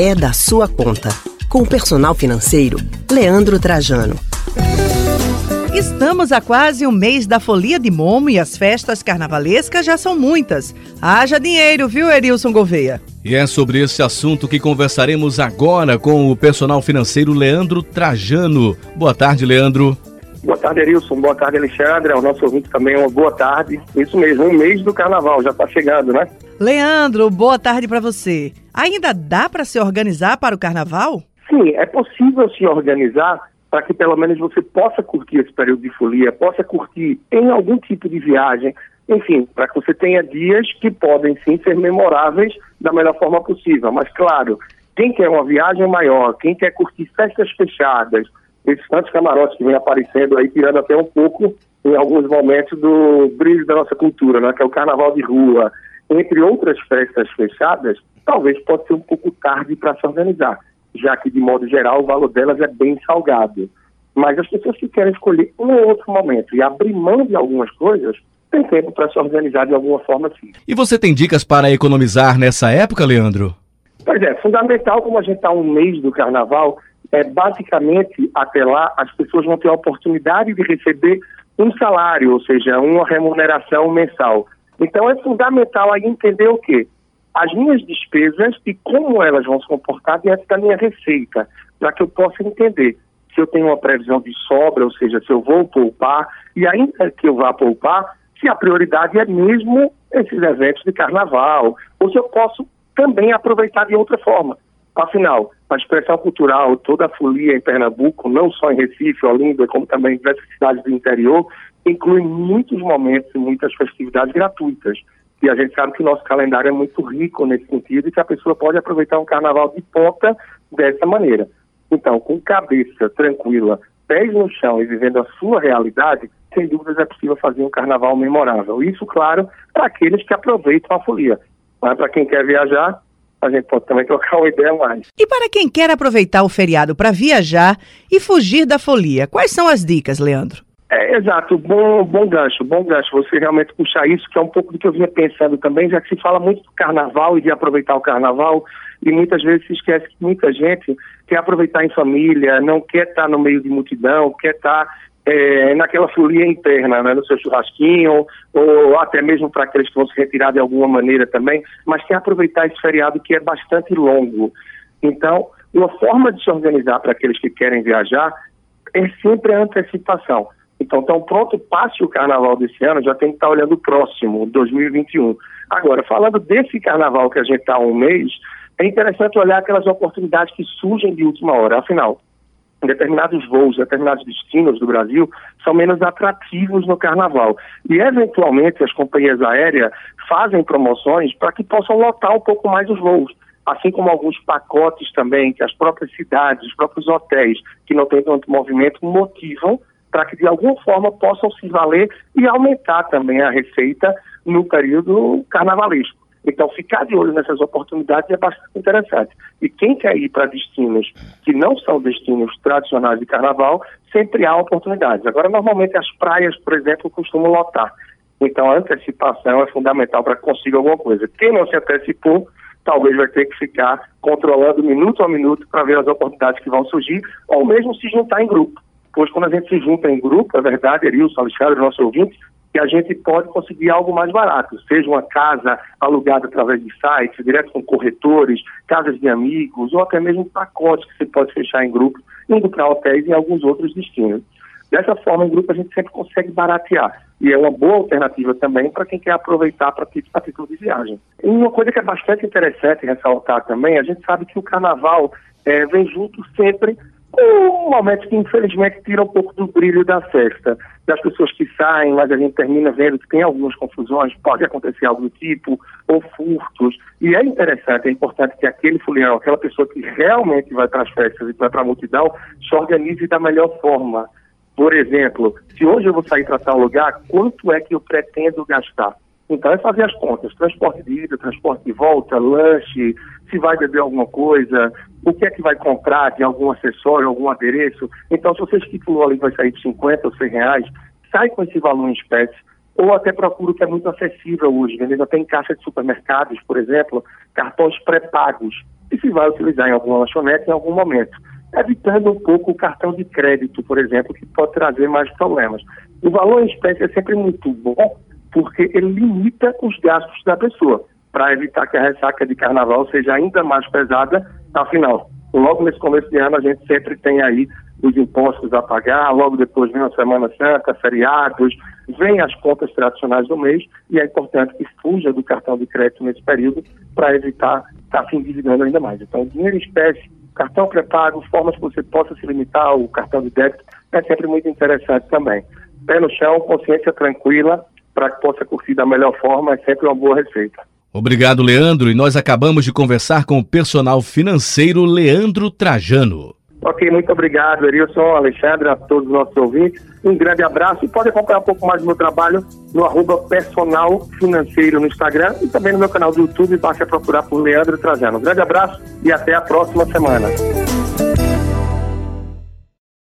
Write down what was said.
é da sua conta. Com o personal financeiro, Leandro Trajano. Estamos a quase um mês da folia de Momo e as festas carnavalescas já são muitas. Haja dinheiro, viu, Erilson Gouveia? E é sobre esse assunto que conversaremos agora com o personal financeiro Leandro Trajano. Boa tarde, Leandro. Boa tarde, Erilson. Boa tarde, Alexandre. Ao nosso ouvinte também, uma boa tarde. Isso mesmo, um mês do carnaval, já está chegando, né? Leandro, boa tarde para você. Ainda dá para se organizar para o carnaval? Sim, é possível se organizar para que pelo menos você possa curtir esse período de folia, possa curtir em algum tipo de viagem, enfim, para que você tenha dias que podem sim ser memoráveis da melhor forma possível. Mas claro, quem quer uma viagem maior, quem quer curtir festas fechadas, esses tantos camarotes que vem aparecendo aí, tirando até um pouco, em alguns momentos, do brilho da nossa cultura, né, que é o carnaval de rua, entre outras festas fechadas, talvez pode ser um pouco tarde para se organizar, já que, de modo geral, o valor delas é bem salgado. Mas as pessoas que querem escolher um ou outro momento e abrir mão de algumas coisas, tem tempo para se organizar de alguma forma sim. E você tem dicas para economizar nessa época, Leandro? Pois é, fundamental, como a gente está um mês do carnaval, é, basicamente, até lá, as pessoas vão ter a oportunidade de receber um salário, ou seja, uma remuneração mensal. Então, é fundamental aí entender o quê? As minhas despesas e como elas vão se comportar diante da minha receita, para que eu possa entender se eu tenho uma previsão de sobra, ou seja, se eu vou poupar, e ainda que eu vá poupar, se a prioridade é mesmo esses eventos de carnaval, ou se eu posso também aproveitar de outra forma. Afinal, a expressão cultural, toda a folia em Pernambuco, não só em Recife, Olinda, como também em diversas cidades do interior, inclui muitos momentos e muitas festividades gratuitas. E a gente sabe que o nosso calendário é muito rico nesse sentido e que a pessoa pode aproveitar um carnaval de ponta dessa maneira. Então, com cabeça tranquila, pés no chão e vivendo a sua realidade, sem dúvidas é possível fazer um carnaval memorável. Isso, claro, para aqueles que aproveitam a folia. Mas para quem quer viajar, a gente pode também trocar uma ideia mais. E para quem quer aproveitar o feriado para viajar e fugir da folia, quais são as dicas, Leandro? É, exato, bom, bom gancho, bom gancho. Você realmente puxar isso, que é um pouco do que eu vinha pensando também, já que se fala muito do carnaval e de aproveitar o carnaval, e muitas vezes se esquece que muita gente quer aproveitar em família, não quer estar no meio de multidão, quer estar é, naquela folia interna, né, no seu churrasquinho, ou até mesmo para aqueles que vão se retirar de alguma maneira também, mas quer aproveitar esse feriado que é bastante longo. Então, uma forma de se organizar para aqueles que querem viajar é sempre a antecipação. Então, tão pronto, passe o carnaval desse ano, já tem que estar olhando o próximo, 2021. Agora, falando desse carnaval que a gente está há um mês, é interessante olhar aquelas oportunidades que surgem de última hora. Afinal, determinados voos, determinados destinos do Brasil são menos atrativos no carnaval. E, eventualmente, as companhias aéreas fazem promoções para que possam lotar um pouco mais os voos. Assim como alguns pacotes também, que as próprias cidades, os próprios hotéis que não têm tanto movimento motivam para que de alguma forma possam se valer e aumentar também a receita no período carnavalesco. Então, ficar de olho nessas oportunidades é bastante interessante. E quem quer ir para destinos que não são destinos tradicionais de carnaval, sempre há oportunidades. Agora, normalmente as praias, por exemplo, costumam lotar. Então, a antecipação é fundamental para consiga alguma coisa. Quem não se antecipou, talvez vai ter que ficar controlando minuto a minuto para ver as oportunidades que vão surgir, ou mesmo se juntar em grupo. Pois quando a gente se junta em grupo, é verdade, Erilson, Alexandre, nosso ouvinte, que a gente pode conseguir algo mais barato, seja uma casa alugada através de sites, direto com corretores, casas de amigos, ou até mesmo pacotes que você pode fechar em grupo, indo para hotéis e alguns outros destinos. Dessa forma, em grupo, a gente sempre consegue baratear. E é uma boa alternativa também para quem quer aproveitar para título de viagem. E uma coisa que é bastante interessante ressaltar também, a gente sabe que o carnaval é, vem junto sempre um momento que infelizmente tira um pouco do brilho da festa. Das pessoas que saem, mas a gente termina vendo que tem algumas confusões, pode acontecer algo do tipo, ou furtos. E é interessante, é importante que aquele folião, aquela pessoa que realmente vai para as festas e vai para a multidão, se organize da melhor forma. Por exemplo, se hoje eu vou sair para tal lugar, quanto é que eu pretendo gastar? Então é fazer as contas, transporte de ida, transporte de volta, lanche, se vai beber alguma coisa, o que é que vai comprar de algum acessório, algum adereço. Então, se você estipulou ali vai sair de 50 ou 100 reais, sai com esse valor em espécie, ou até procura o que é muito acessível hoje, vendendo até em caixa de supermercados, por exemplo, cartões pré-pagos. Que se vai utilizar em alguma lanchonete em algum momento, evitando um pouco o cartão de crédito, por exemplo, que pode trazer mais problemas. O valor em espécie é sempre muito bom, porque ele limita os gastos da pessoa, para evitar que a ressaca de carnaval seja ainda mais pesada, afinal, logo nesse começo de ano a gente sempre tem aí os impostos a pagar, logo depois vem a Semana Santa, feriados, vem as contas tradicionais do mês e é importante que fuja do cartão de crédito nesse período para evitar estar tá se endividando ainda mais. Então, dinheiro em espécie, cartão pré-pago, formas que você possa se limitar, o cartão de débito, é sempre muito interessante também. Pé no chão, consciência tranquila, para que possa curtir da melhor forma, é sempre uma boa receita. Obrigado, Leandro. E nós acabamos de conversar com o personal financeiro Leandro Trajano. Ok, muito obrigado, Erilson, Alexandre, a todos os nossos ouvintes. Um grande abraço e pode acompanhar um pouco mais do meu trabalho no arroba personal financeiro no Instagram e também no meu canal do YouTube, basta procurar por Leandro Trajano. Um grande abraço e até a próxima semana.